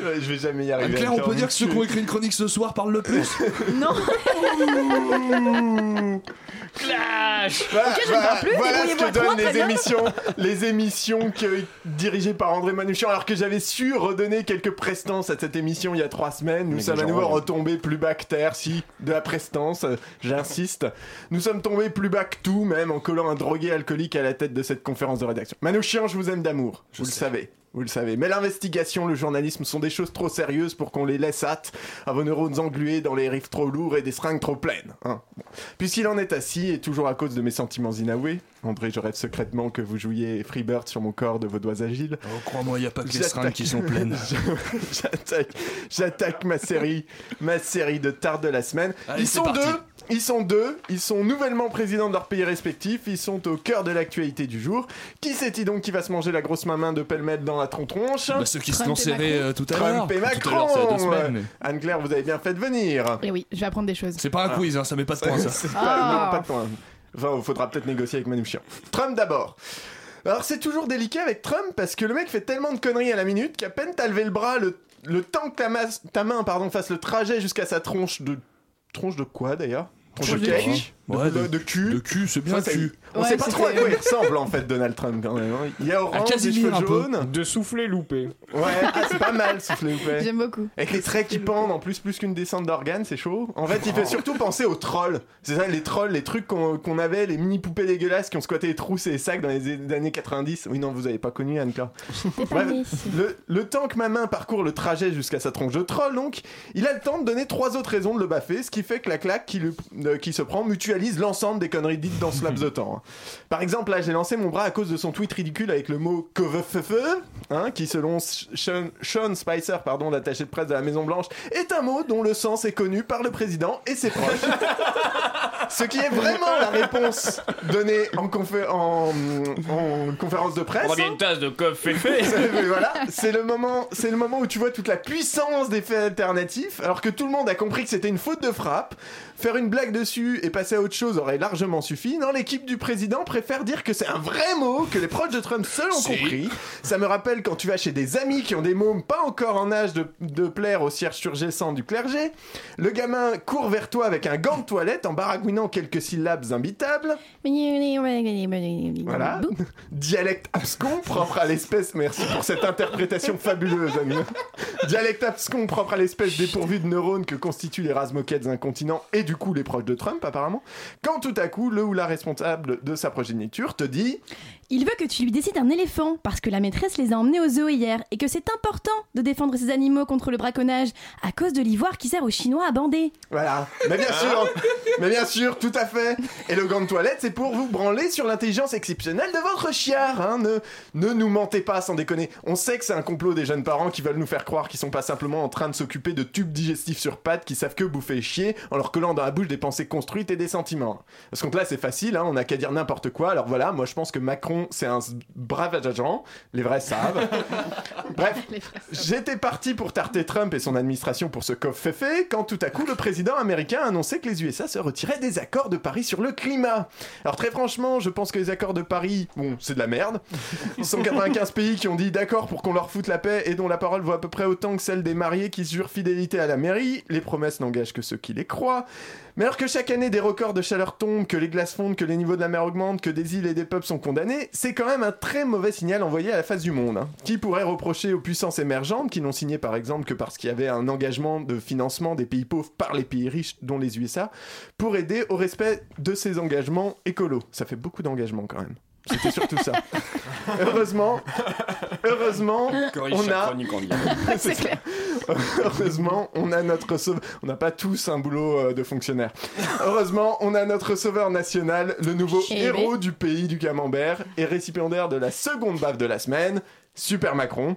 Ouais, Je vais jamais y arriver. Claire, on peut dire que ceux qui ont écrit une chronique ce soir parlent le plus Non. Clash Voilà, Ok, je ne voilà, parle plus, voilà ce que trois, donnent très les bien. émissions, les émissions que, dirigées par André Manouchian, alors que j'avais su redonner quelques prestances à cette émission il y a trois semaines. Nous Mais sommes à nouveau ouais. retombés plus bas que terre, si, de la prestance, euh, j'insiste. Nous sommes tombés plus bas que tout, même en collant un drogué alcoolique à la tête de cette conférence de rédaction. Manouchian, je vous aime d'amour, vous le savez. Vous le savez. Mais l'investigation, le journalisme sont des choses trop sérieuses pour qu'on les laisse hâte à vos neurones englués dans les riffs trop lourds et des seringues trop pleines. hein. Puisqu'il en est assis, et toujours à cause de mes sentiments inavoués, André, je rêve secrètement que vous jouiez Freebird sur mon corps de vos doigts agiles. Oh, crois-moi, il n'y a pas que les seringues qui sont pleines. J'attaque, j'attaque ma série, ma série de tard de la semaine. Allez, ils sont parti. deux, ils sont deux, ils sont nouvellement présidents de leur pays respectifs, ils sont au cœur de l'actualité du jour. Qui c'est-il donc qui va se manger la grosse main de pêle-mêle dans la tronche Bah, ceux qui se Trump Macron. euh, tout à l'heure. Trump et Tout à Macron mais- Anne-Claire, vous avez bien fait de venir. Et oui, je vais apprendre des choses. C'est pas un quiz, hein, ça met pas de points ça. C'est pas, Ah. non, pas de point. Enfin, il faudra peut-être négocier avec Manouchian. Trump d'abord. Alors c'est toujours délicat avec Trump parce que le mec fait tellement de conneries à la minute qu'à peine t'as levé le bras, le, temps que ta main pardon, fasse le trajet jusqu'à sa tronche de... Tronche de quoi d'ailleurs? Tronche de de cake cul. de, Ouais, de- de- de cul c'est bien Enfin, cul. On Ouais, sait pas trop à quoi il ressemble en fait Donald Trump quand même. hein. Il y a orange, des cheveux un peu. jaunes. De souffler loupé. Ouais, ah, c'est pas mal souffler ou pas. J'aime beaucoup. Avec les traits qui pendent en plus, plus qu'une descente d'organes, c'est chaud. En fait, il fait surtout penser aux trolls. C'est ça, les trolls, les trucs qu'on qu'on avait, les mini poupées dégueulasses qui ont squatté les trousses et les sacs dans les années 90. Oui, non, vous avez pas connu Anne-Claire. Bref, le, le temps que ma main parcourt le trajet jusqu'à sa tronche de troll, donc, il a le temps de donner trois autres raisons de le baffer, ce qui fait que la claque qui, le- euh, qui se prend mutualise l'ensemble des conneries dites dans ce laps de temps. hein. Par exemple, là, j'ai lancé mon bras à cause de son tweet ridicule avec le mot covefeu, hein, qui, selon Sean, Sean Spicer, pardon, l'attaché de presse de la Maison Blanche, est un mot dont le sens est connu par le président et ses proches. Ce qui est vraiment la réponse donnée en, confé- en- en conférence de presse. On bien une tasse de fait. Mais voilà, c'est le moment, c'est le moment où tu vois toute la puissance des faits alternatifs, alors que tout le monde a compris que c'était une faute de frappe. Faire une blague dessus et passer à autre chose aurait largement suffi. Non, l'équipe du président préfère dire que c'est un vrai mot que les proches de Trump seuls ont compris. Ça me rappelle quand tu vas chez des amis qui ont des mômes pas encore en âge de, de plaire au cierge surgissant du clergé. Le gamin court vers toi avec un gant de toilette en baragouinant quelques syllabes imbitables. Voilà. Dialecte abscon propre à l'espèce. Merci pour cette interprétation fabuleuse, ami. Dialecte abscon propre à l'espèce dépourvue de neurones que constituent les races moquettes incontinents et du coup les proches de Trump, apparemment. Quand tout à coup, le ou la responsable de sa progéniture te dit Il veut que tu lui décides un éléphant parce que la maîtresse les a emmenés au zoo hier et que c'est important de défendre ces animaux contre le braconnage à cause de l'ivoire qui sert aux Chinois à bander. Voilà. Mais bien sûr, mais bien sûr, tout à fait. Et le gant de toilette, c'est pour vous branler sur l'intelligence exceptionnelle de votre chiard. Hein. Ne, ne nous mentez pas, sans déconner. On sait que c'est un complot des jeunes parents qui veulent nous faire croire qu'ils sont pas simplement en train de s'occuper de tubes digestifs sur pattes qui savent que bouffer et chier en leur collant dans la bouche des pensées construites et des sentiments. Parce que là, c'est facile, hein, on n'a qu'à dire n'importe quoi. Alors voilà, moi je pense que Macron, c'est un brave agent. Les vrais savent. Bref, J'étais parti pour tarter Trump et son administration pour ce coffre féfé quand tout à coup le président américain a annoncé que les USA se retiraient des accords de Paris sur le climat. Alors très franchement, je pense que les accords de Paris, bon, c'est de la merde. 195 pays qui ont dit d'accord pour qu'on leur foute la paix et dont la parole vaut à peu près autant que celle des mariés qui jurent fidélité à la mairie. Les promesses n'engagent que ceux qui les croient. Mais alors que chaque année des records de chaleur tombent, que les glaces fondent, que les niveaux de la mer augmentent, que des îles et des peuples sont condamnés, c'est quand même un très mauvais signal envoyé à la face du monde. hein. Qui pourrait reprocher aux puissances émergentes, qui n'ont signé par exemple que parce qu'il y avait un engagement de financement des pays pauvres par les pays riches, dont les USA, pour aider au respect de ces engagements écolos Ça fait beaucoup d'engagements quand même. C'était surtout ça. heureusement, heureusement, Corrige on a. C'est clair. Heureusement, on a notre sauveur. On n'a pas tous un boulot euh, de fonctionnaire. Heureusement, on a notre sauveur national, le nouveau Eh héros du pays du camembert et récipiendaire de la seconde baffe de la semaine, Super Macron.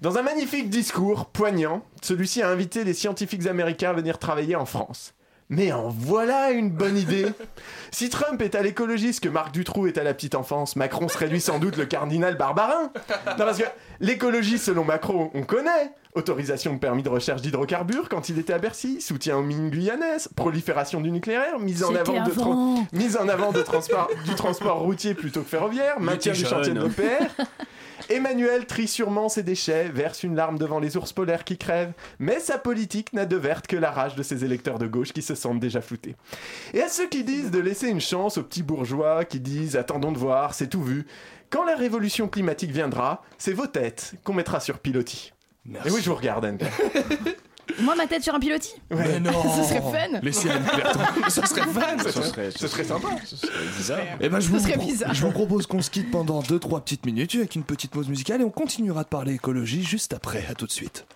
Dans un magnifique discours poignant, celui-ci a invité les scientifiques américains à venir travailler en France. Mais en voilà une bonne idée Si Trump est à l'écologiste que Marc Dutroux est à la petite enfance, Macron serait lui sans doute le cardinal Barbarin Non parce que l'écologie selon Macron, on connaît Autorisation de permis de recherche d'hydrocarbures quand il était à Bercy, soutien aux mines guyanaises, prolifération du nucléaire, mise en avant, de, tran- avant. mise en avant de transport, du transport routier plutôt que ferroviaire, maintien du chantier de l'OPR. Emmanuel trie sûrement ses déchets, verse une larme devant les ours polaires qui crèvent, mais sa politique n'a de verte que la rage de ses électeurs de gauche qui se sentent déjà floutés. Et à ceux qui disent de laisser une chance aux petits bourgeois, qui disent attendons de voir, c'est tout vu, quand la révolution climatique viendra, c'est vos têtes qu'on mettra sur pilotis. Merci. Et oui, je vous regarde, Anne. Moi, ma tête sur un pilotis Mais non Ce serait fun. Laissez Anne Claire tranquille. Ce serait fun Ce serait, Ce serait sympa. ce serait bizarre. Eh ben, je, vous serait pro- bizarre. je vous propose qu'on se quitte pendant 2-3 petites minutes avec une petite pause musicale et on continuera de parler écologie juste après. À tout de suite.